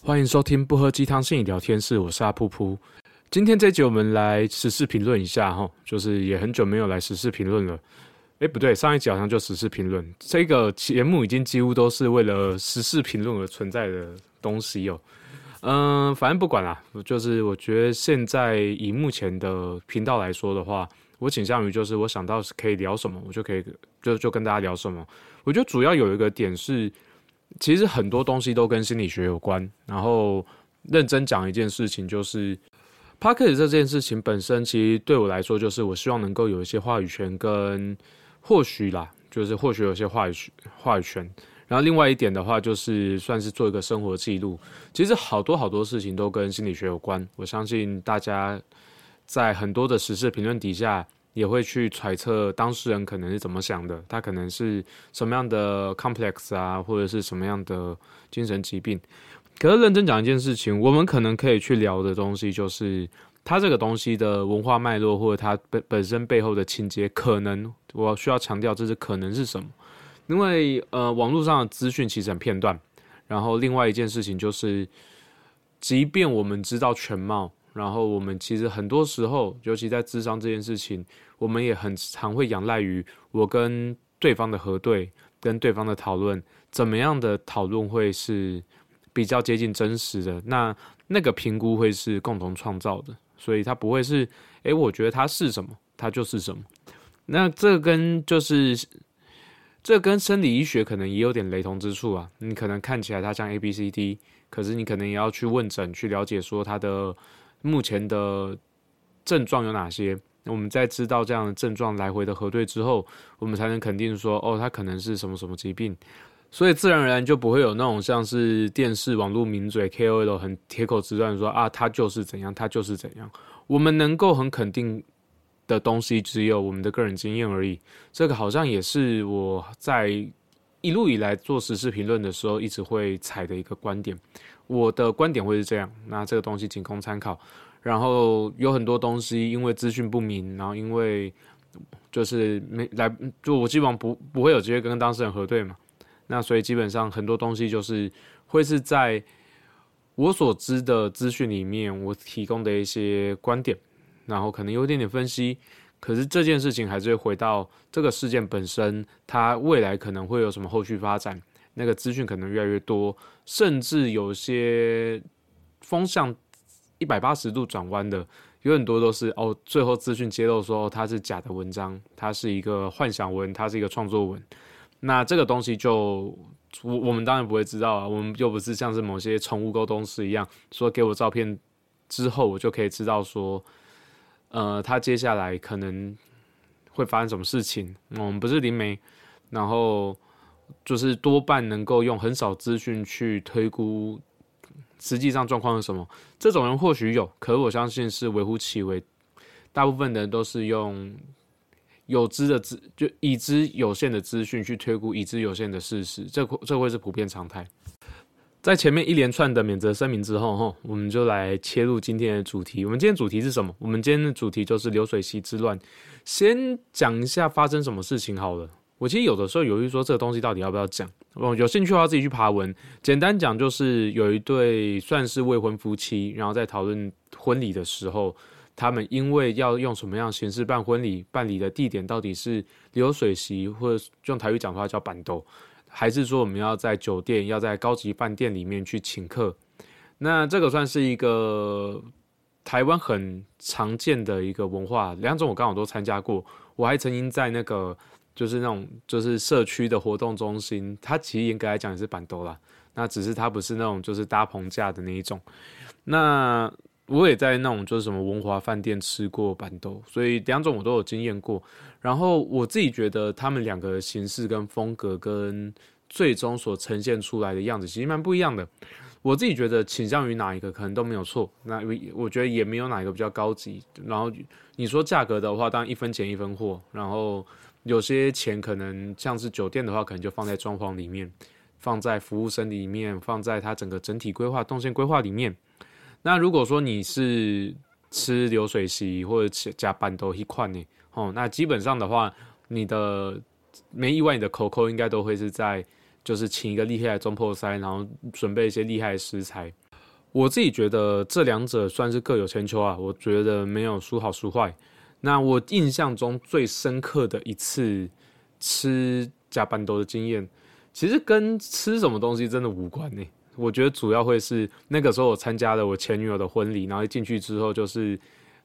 欢迎收听不喝鸡汤心理聊天室，我是阿噗噗。今天这集我们来时事评论一下哈，就是也很久没有来时事评论了。哎，不对，上一集好像就时事评论，这个节目已经几乎都是为了时事评论而存在的东西哦。嗯，反正不管啦，就是我觉得现在以目前的频道来说的话，我倾向于就是我想到可以聊什么，我就可以就就跟大家聊什么。我觉得主要有一个点是。其实很多东西都跟心理学有关，然后认真讲一件事情，就是 p a r k e t 这件事情本身，其实对我来说，就是我希望能够有一些话语权，跟或许啦，就是或许有些话语话语权。然后另外一点的话，就是算是做一个生活记录。其实好多好多事情都跟心理学有关，我相信大家在很多的时事评论底下。也会去揣测当事人可能是怎么想的，他可能是什么样的 complex 啊，或者是什么样的精神疾病。可是认真讲一件事情，我们可能可以去聊的东西，就是他这个东西的文化脉络，或者他本本身背后的情节，可能我需要强调，这是可能是什么？因为呃，网络上的资讯其实很片段。然后另外一件事情就是，即便我们知道全貌。然后我们其实很多时候，尤其在智商这件事情，我们也很常会仰赖于我跟对方的核对，跟对方的讨论，怎么样的讨论会是比较接近真实的？那那个评估会是共同创造的，所以它不会是，诶，我觉得它是什么，它就是什么。那这跟就是这跟生理医学可能也有点雷同之处啊。你可能看起来它像 A B C D，可是你可能也要去问诊，去了解说它的。目前的症状有哪些？我们在知道这样的症状来回的核对之后，我们才能肯定说，哦，他可能是什么什么疾病。所以自然而然就不会有那种像是电视、网络名嘴 KOL 很铁口直断说啊，他就是怎样，他就是怎样。我们能够很肯定的东西，只有我们的个人经验而已。这个好像也是我在一路以来做时事评论的时候，一直会踩的一个观点。我的观点会是这样，那这个东西仅供参考。然后有很多东西因为资讯不明，然后因为就是没来，就我基本上不不会有机会跟当事人核对嘛。那所以基本上很多东西就是会是在我所知的资讯里面，我提供的一些观点，然后可能有点点分析。可是这件事情还是会回到这个事件本身，它未来可能会有什么后续发展。那个资讯可能越来越多，甚至有些风向一百八十度转弯的，有很多都是哦，最后资讯揭露说它是假的文章，它是一个幻想文，它是一个创作文。那这个东西就我我们当然不会知道啊，我们又不是像是某些宠物沟通师一样，说给我照片之后，我就可以知道说，呃，他接下来可能会发生什么事情。我们不是灵媒，然后。就是多半能够用很少资讯去推估实际上状况是什么，这种人或许有，可我相信是微乎其微。大部分的人都是用有知的资，就已知有限的资讯去推估已知有限的事实，这这会是普遍常态。在前面一连串的免责声明之后，哈，我们就来切入今天的主题。我们今天主题是什么？我们今天的主题就是流水席之乱。先讲一下发生什么事情好了。我其实有的时候犹豫说这个东西到底要不要讲。哦，有兴趣的话自己去爬文。简单讲就是有一对算是未婚夫妻，然后在讨论婚礼的时候，他们因为要用什么样形式办婚礼，办理的地点到底是流水席，或者用台语讲的话叫板斗，还是说我们要在酒店，要在高级饭店里面去请客？那这个算是一个台湾很常见的一个文化。两种我刚好都参加过，我还曾经在那个。就是那种，就是社区的活动中心，它其实严格来讲也是板凳啦。那只是它不是那种就是搭棚架的那一种。那我也在那种就是什么文华饭店吃过板凳，所以两种我都有经验过。然后我自己觉得他们两个形式跟风格跟最终所呈现出来的样子其实蛮不一样的。我自己觉得倾向于哪一个可能都没有错。那我觉得也没有哪一个比较高级。然后你说价格的话，当然一分钱一分货。然后有些钱可能像是酒店的话，可能就放在装潢里面，放在服务生里面，放在它整个整体规划、动线规划里面。那如果说你是吃流水席或者加班都一块呢，哦，那基本上的话，你的没意外，你的口口应该都会是在就是请一个厉害的中破塞，然后准备一些厉害的食材。我自己觉得这两者算是各有千秋啊，我觉得没有孰好孰坏。那我印象中最深刻的一次吃加班多的经验，其实跟吃什么东西真的无关呢。我觉得主要会是那个时候我参加了我前女友的婚礼，然后一进去之后就是，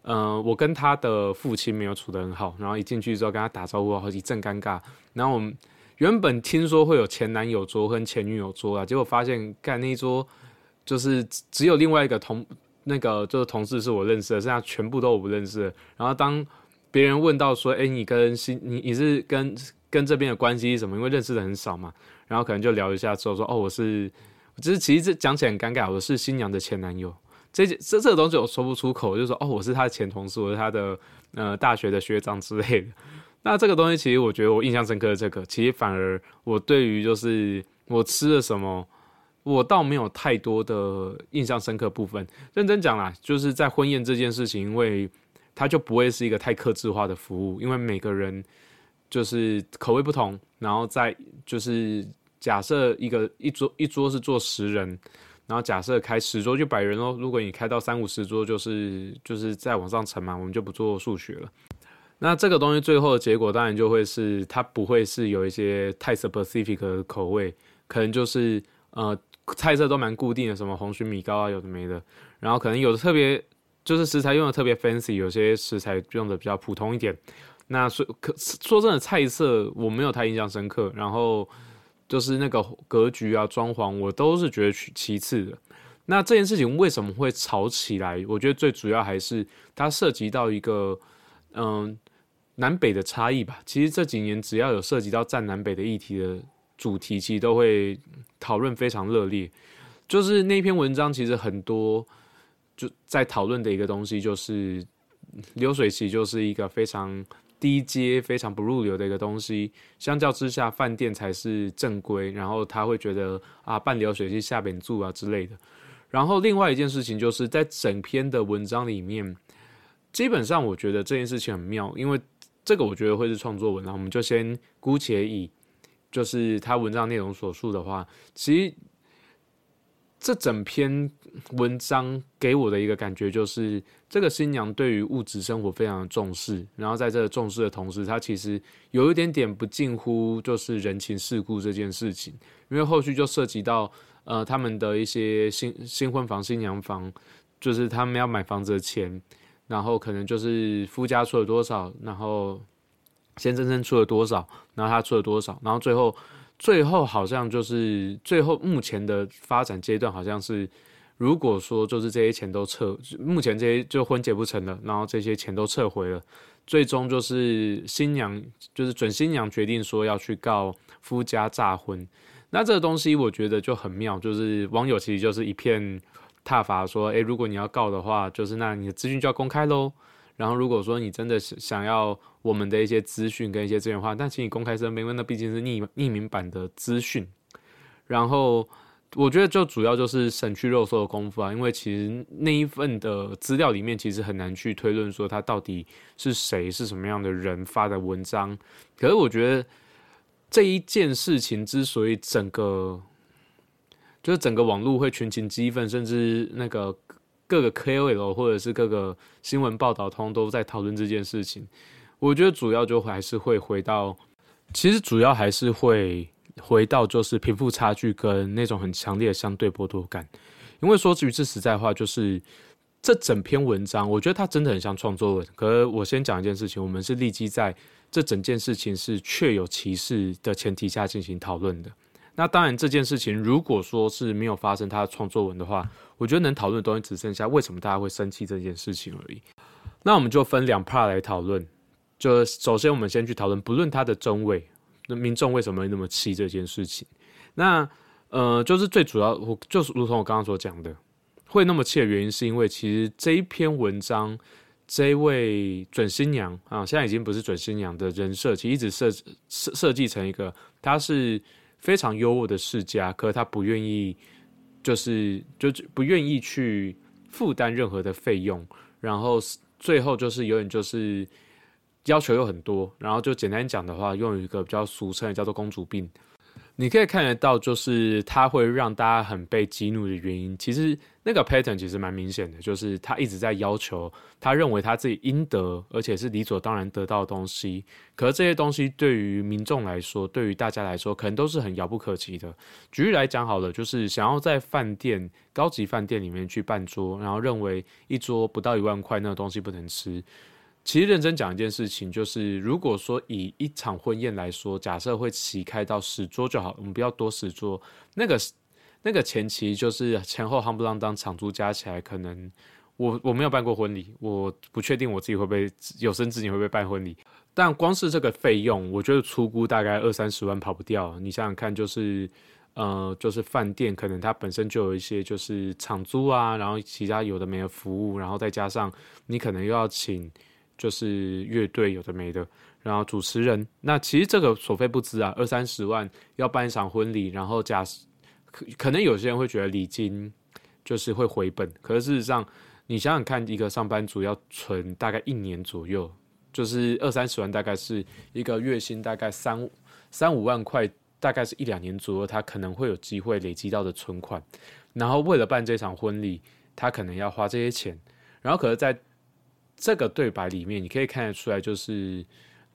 呃，我跟他的父亲没有处得很好，然后一进去之后跟他打招呼，好一阵尴尬。然后我们原本听说会有前男友桌跟前女友桌啊，结果发现干那一桌就是只有另外一个同那个就是同事是我认识的，剩下全部都我不认识。然后当别人问到说，哎，你跟新你你是跟跟这边的关系是什么？因为认识的很少嘛，然后可能就聊一下之后说，哦，我是。只是其实这讲起来很尴尬，我是新娘的前男友，这这这个东西我说不出口，就说哦，我是他的前同事，我是他的呃大学的学长之类的。那这个东西其实我觉得我印象深刻的这个，其实反而我对于就是我吃了什么，我倒没有太多的印象深刻部分。认真讲啦，就是在婚宴这件事情，因为它就不会是一个太克制化的服务，因为每个人就是口味不同，然后再就是。假设一个一桌一桌是坐十人，然后假设开十桌就百人哦。如果你开到三五十桌，就是就是再往上乘嘛，我们就不做数学了。那这个东西最后的结果当然就会是它不会是有一些太 specific 的口味，可能就是呃菜色都蛮固定的，什么红曲米糕啊有的没的。然后可能有的特别就是食材用的特别 fancy，有些食材用的比较普通一点。那说可说真的菜色我没有太印象深刻，然后。就是那个格局啊，装潢我都是觉得其次的。那这件事情为什么会吵起来？我觉得最主要还是它涉及到一个嗯南北的差异吧。其实这几年只要有涉及到占南北的议题的主题，其实都会讨论非常热烈。就是那篇文章其实很多就在讨论的一个东西，就是流水席就是一个非常。低阶非常不入流的一个东西，相较之下，饭店才是正规。然后他会觉得啊，半流水席下边住啊之类的。然后另外一件事情就是在整篇的文章里面，基本上我觉得这件事情很妙，因为这个我觉得会是创作文，然后我们就先姑且以就是他文章内容所述的话，其实。这整篇文章给我的一个感觉就是，这个新娘对于物质生活非常的重视，然后在这个重视的同时，她其实有一点点不近乎就是人情世故这件事情，因为后续就涉及到呃他们的一些新新婚房、新娘房，就是他们要买房子的钱，然后可能就是夫家出了多少，然后先真正出了多少，然后他出了多少，然后最后。最后好像就是最后目前的发展阶段，好像是如果说就是这些钱都撤，目前这些就婚结不成了，然后这些钱都撤回了，最终就是新娘就是准新娘决定说要去告夫家诈婚，那这个东西我觉得就很妙，就是网友其实就是一片挞伐说，诶，如果你要告的话，就是那你的资讯就要公开喽。然后，如果说你真的是想要我们的一些资讯跟一些资源化，但请你公开声明，因为那毕竟是匿匿名版的资讯。然后，我觉得就主要就是省去肉搜的功夫啊，因为其实那一份的资料里面，其实很难去推论说他到底是谁，是什么样的人发的文章。可是，我觉得这一件事情之所以整个就是整个网络会群情激愤，甚至那个。各个 KOL 或者是各个新闻报道通都在讨论这件事情，我觉得主要就还是会回到，其实主要还是会回到就是贫富差距跟那种很强烈的相对剥夺感。因为说句句实在话，就是这整篇文章，我觉得它真的很像创作文。可是我先讲一件事情，我们是立即在这整件事情是确有其事的前提下进行讨论的。那当然，这件事情如果说是没有发生他的创作文的话，我觉得能讨论的东西只剩下为什么大家会生气这件事情而已。那我们就分两 part 来讨论。就首先，我们先去讨论，不论他的真伪，那民众为什么会那么气这件事情。那呃，就是最主要，我就是如同我刚刚所讲的，会那么气的原因，是因为其实这一篇文章，这位准新娘啊，现在已经不是准新娘的人设，其实一直设设设计成一个，她是。非常优渥的世家，可是他不愿意，就是就不愿意去负担任何的费用，然后最后就是有点就是要求又很多，然后就简单讲的话，用一个比较俗称叫做公主病。你可以看得到，就是它会让大家很被激怒的原因。其实那个 pattern 其实蛮明显的，就是他一直在要求，他认为他自己应得，而且是理所当然得到的东西。可是这些东西对于民众来说，对于大家来说，可能都是很遥不可及的。举例来讲好了，就是想要在饭店、高级饭店里面去办桌，然后认为一桌不到一万块那个东西不能吃。其实认真讲一件事情，就是如果说以一场婚宴来说，假设会起开到十桌就好，我们不要多十桌。那个那个前期就是前后夯不啷当场租加起来，可能我我没有办过婚礼，我不确定我自己会不会有生之年会不会办婚礼。但光是这个费用，我觉得出估大概二三十万跑不掉。你想想看，就是呃，就是饭店可能它本身就有一些就是场租啊，然后其他有的没的服务，然后再加上你可能又要请。就是乐队有的没的，然后主持人，那其实这个所费不赀啊，二三十万要办一场婚礼，然后假可可能有些人会觉得礼金就是会回本，可是事实上你想想看，一个上班族要存大概一年左右，就是二三十万，大概是一个月薪大概三三五万块，大概是一两年左右，他可能会有机会累积到的存款，然后为了办这场婚礼，他可能要花这些钱，然后可是，在这个对白里面，你可以看得出来，就是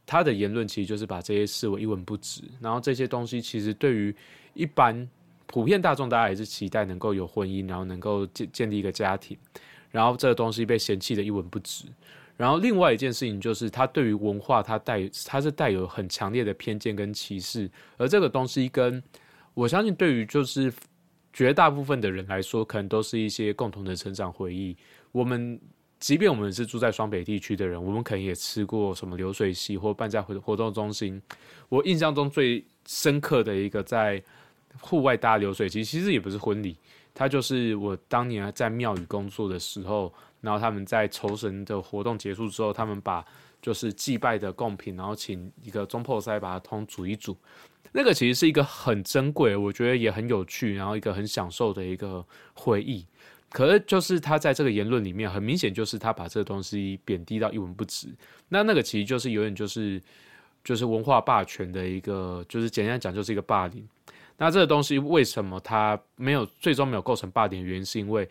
他的言论其实就是把这些视为一文不值。然后这些东西其实对于一般普遍大众，大家也是期待能够有婚姻，然后能够建建立一个家庭。然后这个东西被嫌弃的一文不值。然后另外一件事情就是，他对于文化，他带他是带有很强烈的偏见跟歧视。而这个东西跟我相信，对于就是绝大部分的人来说，可能都是一些共同的成长回忆。我们。即便我们是住在双北地区的人，我们可能也吃过什么流水席或办在活活动中心。我印象中最深刻的一个在户外搭流水席，其实也不是婚礼，它就是我当年在庙宇工作的时候，然后他们在酬神的活动结束之后，他们把就是祭拜的贡品，然后请一个中破塞把它通煮一煮。那个其实是一个很珍贵，我觉得也很有趣，然后一个很享受的一个回忆。可是，就是他在这个言论里面，很明显就是他把这个东西贬低到一文不值。那那个其实就是有点就是就是文化霸权的一个，就是简单讲就是一个霸凌。那这个东西为什么他没有最终没有构成霸凌的原因，是因为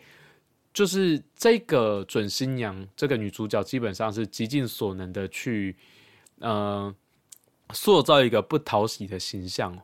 就是这个准新娘这个女主角基本上是极尽所能的去呃塑造一个不讨喜的形象。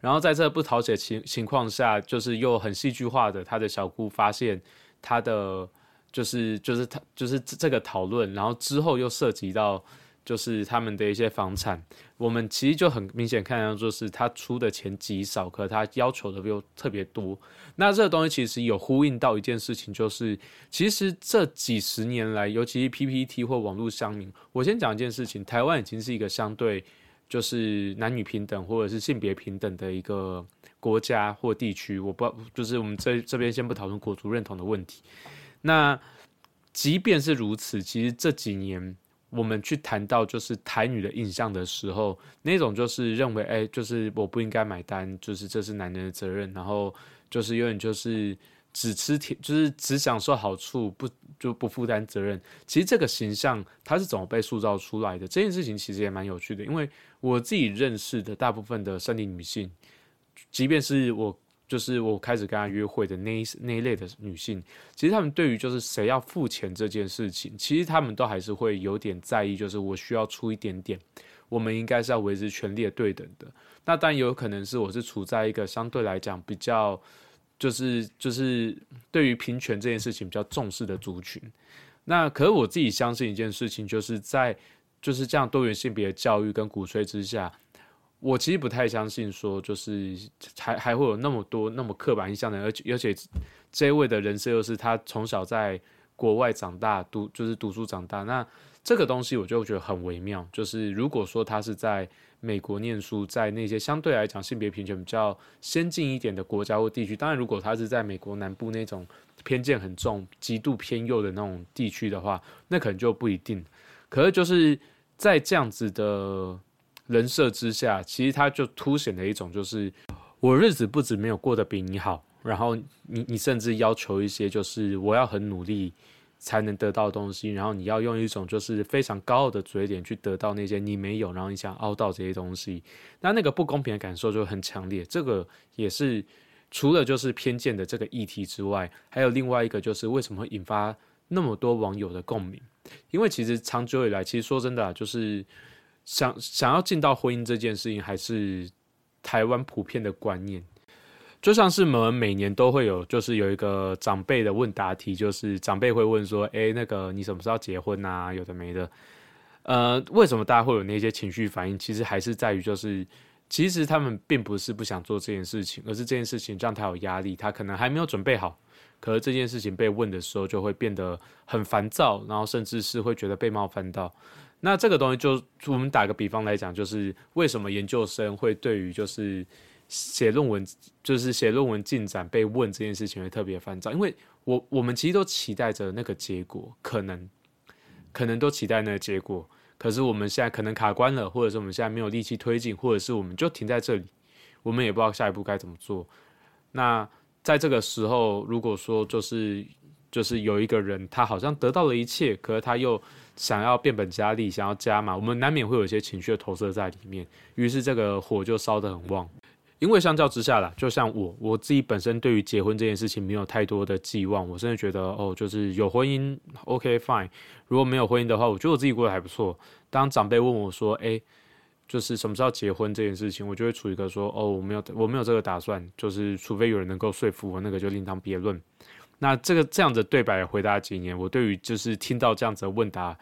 然后在这不讨喜的情情况下，就是又很戏剧化的，他的小姑发现他的就是就是他就是这个讨论，然后之后又涉及到就是他们的一些房产，我们其实就很明显看到，就是他出的钱极少，可他要求的又特别多。那这个东西其实有呼应到一件事情，就是其实这几十年来，尤其是 PPT 或网络乡民，我先讲一件事情，台湾已经是一个相对。就是男女平等或者是性别平等的一个国家或地区，我不就是我们这这边先不讨论国族认同的问题。那即便是如此，其实这几年我们去谈到就是台女的印象的时候，那种就是认为，哎，就是我不应该买单，就是这是男人的责任，然后就是有点就是。只吃甜，就是只享受好处，不就不负担责任。其实这个形象它是怎么被塑造出来的？这件事情其实也蛮有趣的，因为我自己认识的大部分的生理女性，即便是我就是我开始跟她约会的那一那一类的女性，其实她们对于就是谁要付钱这件事情，其实她们都还是会有点在意，就是我需要出一点点，我们应该是要维持权力对等的。那当然有可能是我是处在一个相对来讲比较。就是就是对于平权这件事情比较重视的族群，那可是我自己相信一件事情，就是在就是这样多元性别教育跟鼓吹之下，我其实不太相信说就是还还会有那么多那么刻板印象的，而且而且这位的人设又是他从小在国外长大读就是读书长大，那这个东西我就觉得很微妙，就是如果说他是在。美国念书，在那些相对来讲性别平权比较先进一点的国家或地区，当然，如果他是在美国南部那种偏见很重、极度偏右的那种地区的话，那可能就不一定。可是就是在这样子的人设之下，其实他就凸显了一种，就是我日子不止没有过得比你好，然后你你甚至要求一些，就是我要很努力，才能得到东西，然后你要用一种就是非常高傲的嘴脸去得到那些你没有，然后你想凹到这些东西，那那个不公平的感受就很强烈。这个也是除了就是偏见的这个议题之外，还有另外一个就是为什么会引发那么多网友的共鸣？因为其实长久以来，其实说真的，就是想想要进到婚姻这件事情，还是台湾普遍的观念。就像是我们每年都会有，就是有一个长辈的问答题，就是长辈会问说：“哎，那个你什么时候结婚啊？”有的没的。呃，为什么大家会有那些情绪反应？其实还是在于，就是其实他们并不是不想做这件事情，而是这件事情让他有压力，他可能还没有准备好。可是这件事情被问的时候，就会变得很烦躁，然后甚至是会觉得被冒犯到。那这个东西，就我们打个比方来讲，就是为什么研究生会对于就是。写论文就是写论文进展被问这件事情会特别烦躁，因为我我们其实都期待着那个结果，可能可能都期待那个结果，可是我们现在可能卡关了，或者是我们现在没有力气推进，或者是我们就停在这里，我们也不知道下一步该怎么做。那在这个时候，如果说就是就是有一个人他好像得到了一切，可是他又想要变本加厉，想要加码，我们难免会有一些情绪的投射在里面，于是这个火就烧得很旺。因为相较之下啦，就像我我自己本身对于结婚这件事情没有太多的寄望，我真的觉得哦，就是有婚姻，OK fine。如果没有婚姻的话，我觉得我自己过得还不错。当长辈问我说，哎，就是什么时候结婚这件事情，我就会处于一个说，哦，我没有我没有这个打算，就是除非有人能够说服我，那个就另当别论。那这个这样的对白回答几年，我对于就是听到这样子的问答，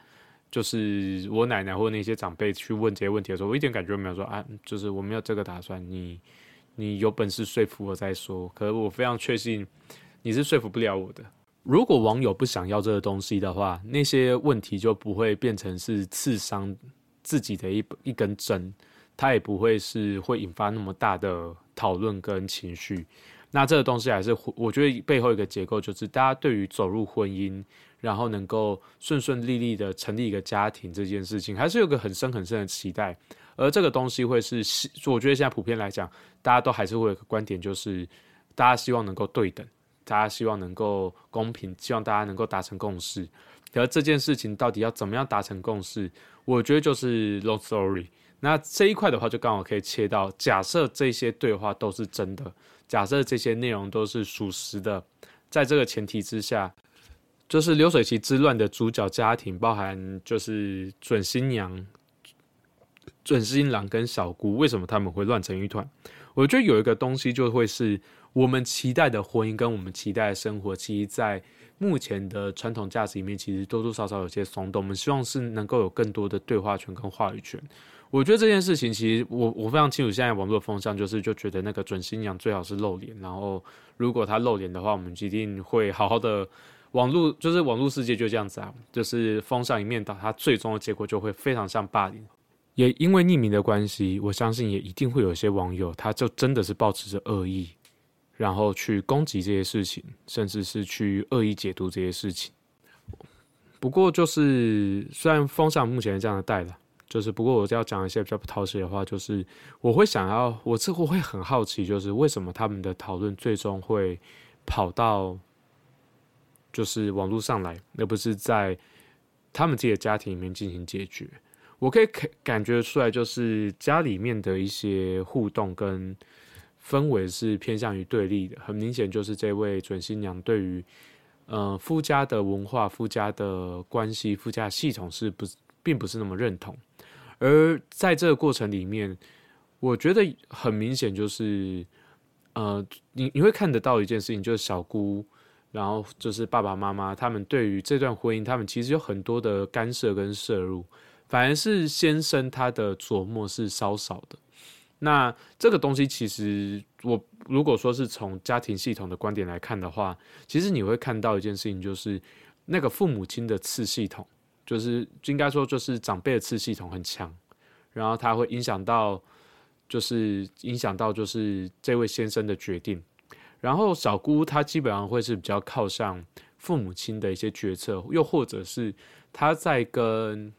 就是我奶奶或那些长辈去问这些问题的时候，我一点感觉都没有说啊，就是我没有这个打算，你。你有本事说服我再说，可是我非常确信你是说服不了我的。如果网友不想要这个东西的话，那些问题就不会变成是刺伤自己的一一根针，它也不会是会引发那么大的讨论跟情绪。那这个东西还是我觉得背后一个结构就是大家对于走入婚姻，然后能够顺顺利利的成立一个家庭这件事情，还是有个很深很深的期待。而这个东西会是，我觉得现在普遍来讲，大家都还是会有个观点，就是大家希望能够对等，大家希望能够公平，希望大家能够达成共识。而这件事情到底要怎么样达成共识，我觉得就是 long story。那这一块的话，就刚好可以切到，假设这些对话都是真的，假设这些内容都是属实的，在这个前提之下，就是流水席之乱的主角家庭，包含就是准新娘。准新郎跟小姑为什么他们会乱成一团？我觉得有一个东西就会是我们期待的婚姻跟我们期待的生活，其实，在目前的传统价值里面，其实多多少少有些松动。我们希望是能够有更多的对话权跟话语权。我觉得这件事情，其实我我非常清楚，现在网络风向就是就觉得那个准新娘最好是露脸，然后如果她露脸的话，我们一定会好好的。网络就是网络世界就这样子啊，就是风向一面倒，它最终的结果就会非常像霸凌。也因为匿名的关系，我相信也一定会有些网友，他就真的是抱持着恶意，然后去攻击这些事情，甚至是去恶意解读这些事情。不过，就是虽然风向目前是这样的带的，就是不过我要讲一些比较不讨喜的话，就是我会想要，我这我会很好奇，就是为什么他们的讨论最终会跑到就是网络上来，而不是在他们自己的家庭里面进行解决。我可以感感觉出来，就是家里面的一些互动跟氛围是偏向于对立的。很明显，就是这位准新娘对于呃夫家的文化、夫家的关系、夫家系统是不并不是那么认同。而在这个过程里面，我觉得很明显就是呃，你你会看得到一件事情，就是小姑，然后就是爸爸妈妈他们对于这段婚姻，他们其实有很多的干涉跟摄入。反而是先生他的琢磨是稍少的，那这个东西其实我如果说是从家庭系统的观点来看的话，其实你会看到一件事情，就是那个父母亲的次系统，就是应该说就是长辈的次系统很强，然后他会影响到，就是影响到就是这位先生的决定，然后小姑她基本上会是比较靠向父母亲的一些决策，又或者是她在跟。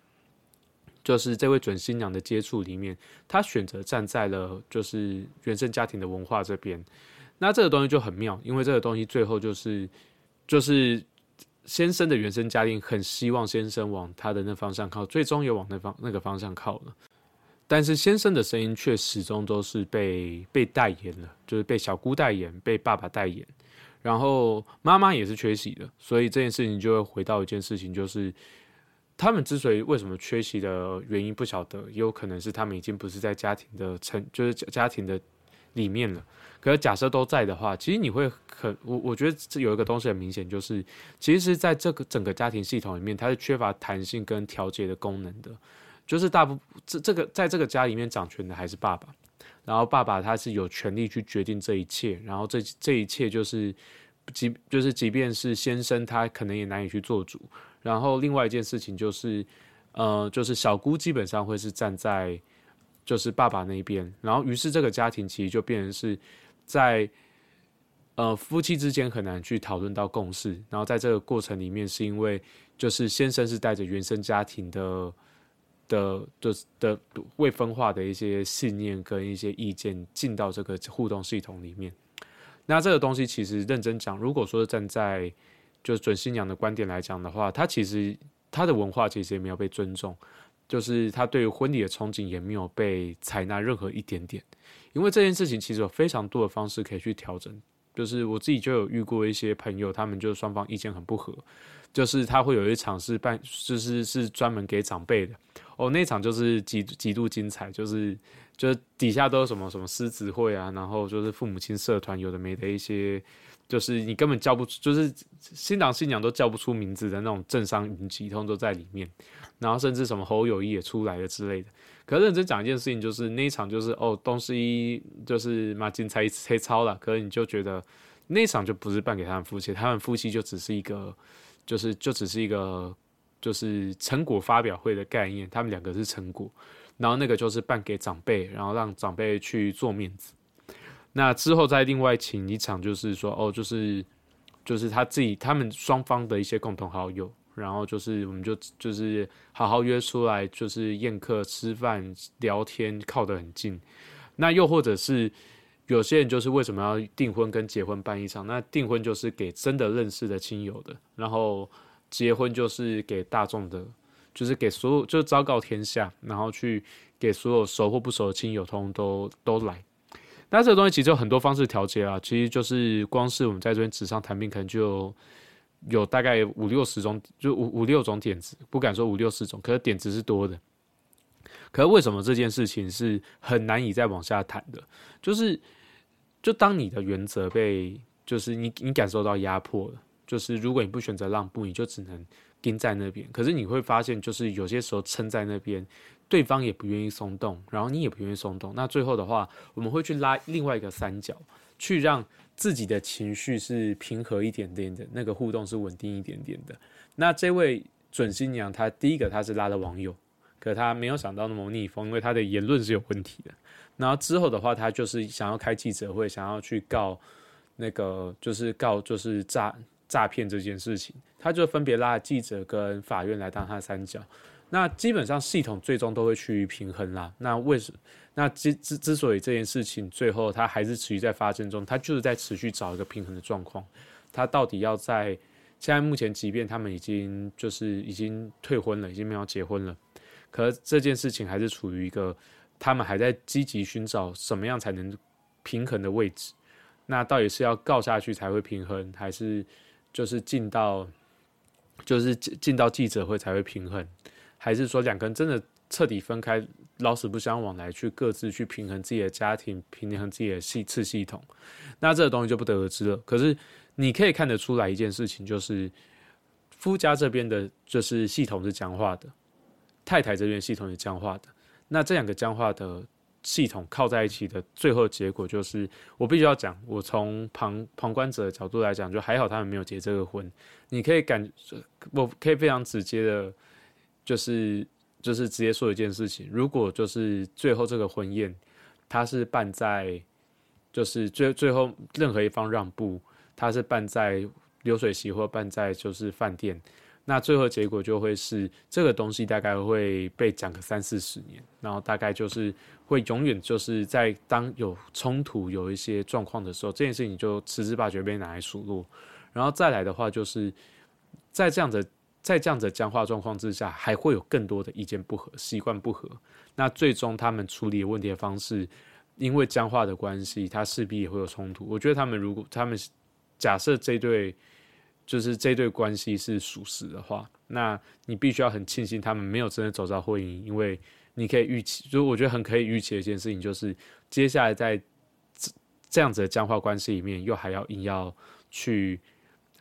就是这位准新娘的接触里面，她选择站在了就是原生家庭的文化这边，那这个东西就很妙，因为这个东西最后就是就是先生的原生家庭很希望先生往他的那方向靠，最终也往那方那个方向靠了。但是先生的声音却始终都是被被代言了，就是被小姑代言，被爸爸代言。然后妈妈也是缺席的，所以这件事情就会回到一件事情，就是他们之所以为什么缺席的原因不晓得，也有可能是他们已经不是在家庭的成，就是家庭的里面了。可是假设都在的话，其实你会很我我觉得这有一个东西很明显，就是其实在这个整个家庭系统里面，它是缺乏弹性跟调节的功能的。就是大部这这个在这个家里面掌权的还是爸爸。然后爸爸他是有权利去决定这一切，然后这这一切就是即就是即便是先生他可能也难以去做主。然后另外一件事情就是，呃，就是小姑基本上会是站在就是爸爸那一边，然后于是这个家庭其实就变成是在呃夫妻之间很难去讨论到共识。然后在这个过程里面，是因为就是先生是带着原生家庭的。的的的未分化的一些信念跟一些意见进到这个互动系统里面，那这个东西其实认真讲，如果说站在就是准新娘的观点来讲的话，她其实她的文化其实也没有被尊重，就是她对于婚礼的憧憬也没有被采纳任何一点点，因为这件事情其实有非常多的方式可以去调整，就是我自己就有遇过一些朋友，他们就双方意见很不合。就是他会有一场是办，就是是专门给长辈的哦，那场就是极极度精彩，就是就是底下都有什么什么狮子会啊，然后就是父母亲社团有的没的一些，就是你根本叫不出，就是新郎新娘都叫不出名字的那种政商云集，通都在里面，然后甚至什么侯友谊也出来了之类的。可认真讲一件事情，就是那一场就是哦东西就是马金才黑超了，可是你就觉得那一场就不是办给他们夫妻，他们夫妻就只是一个。就是就只是一个就是成果发表会的概念，他们两个是成果，然后那个就是办给长辈，然后让长辈去做面子。那之后再另外请一场，就是说哦，就是就是他自己他们双方的一些共同好友，然后就是我们就就是好好约出来，就是宴客吃饭聊天，靠得很近。那又或者是。有些人就是为什么要订婚跟结婚办一场？那订婚就是给真的认识的亲友的，然后结婚就是给大众的，就是给所有，就昭告天下，然后去给所有熟或不熟的亲友通都都来。那这个东西其实有很多方式调节啊，其实就是光是我们在这边纸上谈兵，可能就有大概五六十种，就五五六种点子，不敢说五六十种，可是点子是多的。可是为什么这件事情是很难以再往下谈的？就是。就当你的原则被，就是你你感受到压迫了，就是如果你不选择让步，你就只能盯在那边。可是你会发现，就是有些时候撑在那边，对方也不愿意松动，然后你也不愿意松动。那最后的话，我们会去拉另外一个三角，去让自己的情绪是平和一点点的，那个互动是稳定一点点的。那这位准新娘，她第一个她是拉了网友，可她没有想到那么逆风，因为她的言论是有问题的。然后之后的话，她就是想要开记者会，想要去告那个，就是告就是诈诈骗这件事情，她就分别拉记者跟法院来当她的三角。那基本上系统最终都会趋于平衡啦。那为什那之之之所以这件事情最后它还是持续在发生中，它就是在持续找一个平衡的状况。它到底要在现在目前，即便他们已经就是已经退婚了，已经没有结婚了，可这件事情还是处于一个。他们还在积极寻找什么样才能平衡的位置，那到底是要告下去才会平衡，还是就是进到就是进进到记者会才会平衡，还是说两个人真的彻底分开，老死不相往来，去各自去平衡自己的家庭，平衡自己的系次系统，那这个东西就不得而知了。可是你可以看得出来一件事情，就是夫家这边的就是系统是僵化的，太太这边系统也僵化的。那这两个僵化的系统靠在一起的最后结果就是，我必须要讲，我从旁旁观者的角度来讲，就还好他们没有结这个婚。你可以感，我可以非常直接的，就是就是直接说一件事情，如果就是最后这个婚宴，它是办在，就是最最后任何一方让步，它是办在流水席或办在就是饭店。那最后结果就会是这个东西大概会被讲个三四十年，然后大概就是会永远就是在当有冲突有一些状况的时候，这件事情就十之八九被拿来数落。然后再来的话就是在这样的在这样的僵化状况之下，还会有更多的意见不合、习惯不合。那最终他们处理问题的方式，因为僵化的关系，他势必也会有冲突。我觉得他们如果他们假设这对就是这对关系是属实的话，那你必须要很庆幸他们没有真的走到婚姻，因为你可以预期，就是我觉得很可以预期的一件事情，就是接下来在这这样子的僵化关系里面，又还要硬要去。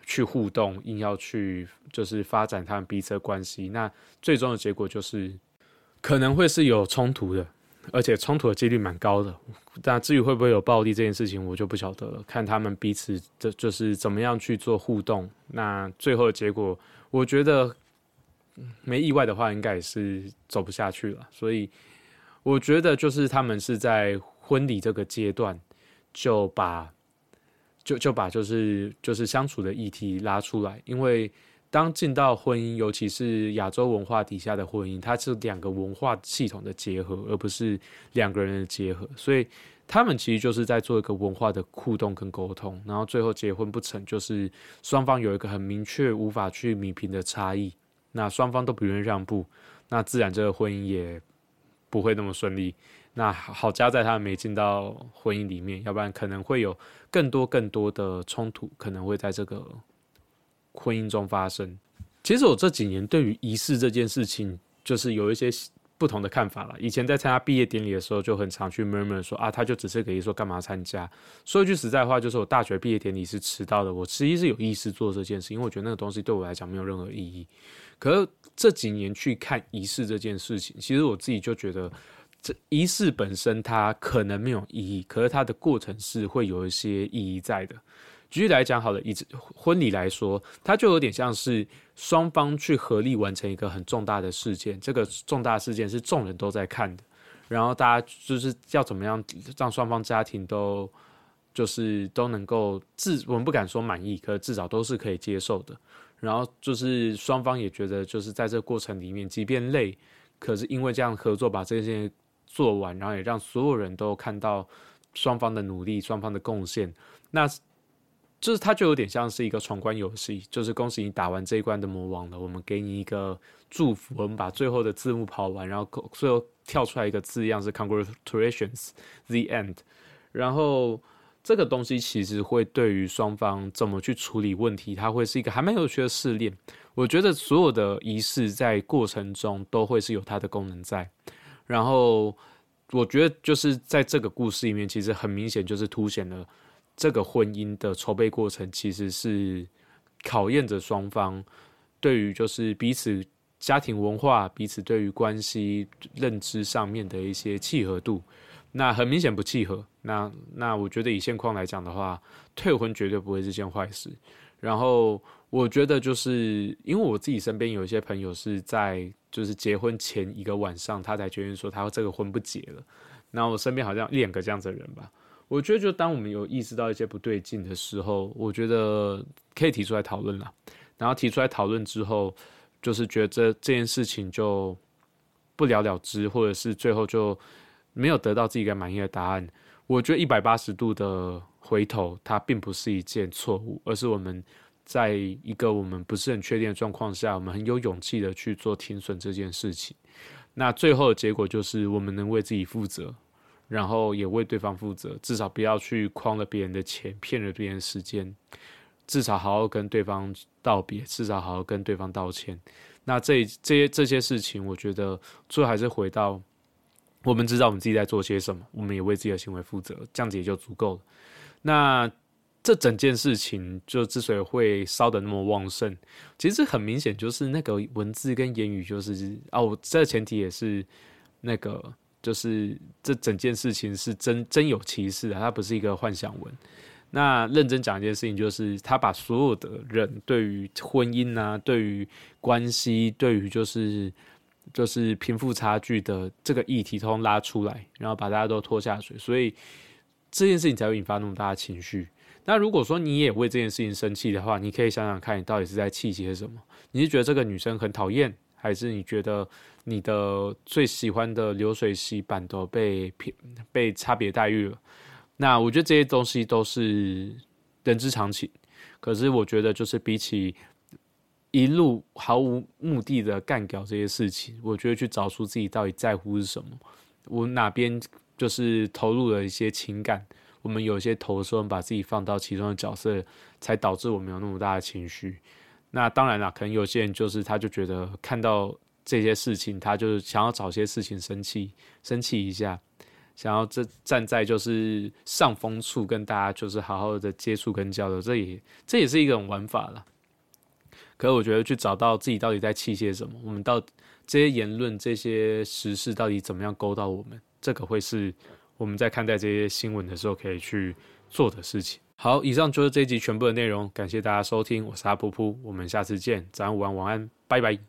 去互动，硬要去就是发展他们彼此的关系，那最终的结果就是可能会是有冲突的，而且冲突的几率蛮高的。那至于会不会有暴力这件事情，我就不晓得了，看他们彼此的就是怎么样去做互动。那最后的结果，我觉得没意外的话，应该也是走不下去了。所以我觉得就是他们是在婚礼这个阶段就把。就就把就是就是相处的议题拉出来，因为当进到婚姻，尤其是亚洲文化底下的婚姻，它是两个文化系统的结合，而不是两个人的结合，所以他们其实就是在做一个文化的互动跟沟通，然后最后结婚不成，就是双方有一个很明确无法去弥平的差异，那双方都不愿意让步，那自然这个婚姻也不会那么顺利。那好，加在他没进到婚姻里面，要不然可能会有更多更多的冲突，可能会在这个婚姻中发生。其实我这几年对于仪式这件事情，就是有一些不同的看法了。以前在参加毕业典礼的时候，就很常去 murmur 说啊，他就只是可以说干嘛参加。说一句实在话，就是我大学毕业典礼是迟到的，我其实是有意识做这件事，因为我觉得那个东西对我来讲没有任何意义。可是这几年去看仪式这件事情，其实我自己就觉得。这仪式本身它可能没有意义，可是它的过程是会有一些意义在的。举例来讲，好了，以婚礼来说，它就有点像是双方去合力完成一个很重大的事件，这个重大事件是众人都在看的，然后大家就是要怎么样让双方家庭都就是都能够至我们不敢说满意，可至少都是可以接受的。然后就是双方也觉得就是在这个过程里面，即便累，可是因为这样合作把这些。做完，然后也让所有人都看到双方的努力、双方的贡献。那就是它就有点像是一个闯关游戏，就是恭喜你打完这一关的魔王了，我们给你一个祝福，我们把最后的字幕跑完，然后最后跳出来一个字样是 Congratulations the end。然后这个东西其实会对于双方怎么去处理问题，它会是一个还蛮有趣的试炼。我觉得所有的仪式在过程中都会是有它的功能在。然后，我觉得就是在这个故事里面，其实很明显就是凸显了这个婚姻的筹备过程，其实是考验着双方对于就是彼此家庭文化、彼此对于关系认知上面的一些契合度。那很明显不契合。那那我觉得以现况来讲的话，退婚绝对不会是件坏事。然后我觉得就是因为我自己身边有一些朋友是在。就是结婚前一个晚上，他才决定说他这个婚不结了。那我身边好像一两个这样子的人吧。我觉得，就当我们有意识到一些不对劲的时候，我觉得可以提出来讨论了。然后提出来讨论之后，就是觉得这件事情就不了了之，或者是最后就没有得到自己一个满意的答案。我觉得一百八十度的回头，它并不是一件错误，而是我们。在一个我们不是很确定的状况下，我们很有勇气的去做停损这件事情。那最后的结果就是我们能为自己负责，然后也为对方负责，至少不要去诓了别人的钱，骗了别人时间，至少好好跟对方道别，至少好好跟对方道歉。那这这些这些事情，我觉得最后还是回到我们知道我们自己在做些什么，我们也为自己的行为负责，这样子也就足够了。那。这整件事情就之所以会烧得那么旺盛，其实很明显就是那个文字跟言语就是哦，这前提也是那个就是这整件事情是真真有其事的，它不是一个幻想文。那认真讲一件事情，就是他把所有的人对于婚姻啊、对于关系、对于就是就是贫富差距的这个议题通拉出来，然后把大家都拖下水，所以这件事情才会引发那么大的情绪。那如果说你也为这件事情生气的话，你可以想想看你到底是在气些什么？你是觉得这个女生很讨厌，还是你觉得你的最喜欢的流水席版都被被差别待遇了？那我觉得这些东西都是人之常情。可是我觉得，就是比起一路毫无目的的干掉这些事情，我觉得去找出自己到底在乎是什么，我哪边就是投入了一些情感，我们有些投射，把自己放到其中的角色，才导致我们有那么大的情绪。那当然了，可能有些人就是他就觉得看到这些事情，他就是想要找些事情生气，生气一下，想要这站在就是上风处跟大家就是好好的接触跟交流，这也这也是一种玩法了。可是我觉得去找到自己到底在气些什么，我们到这些言论、这些时事到底怎么样勾到我们，这个会是我们在看待这些新闻的时候可以去做的事情。好，以上就是这一集全部的内容，感谢大家收听，我是阿噗噗，我们下次见，早安、午安、晚安，拜拜。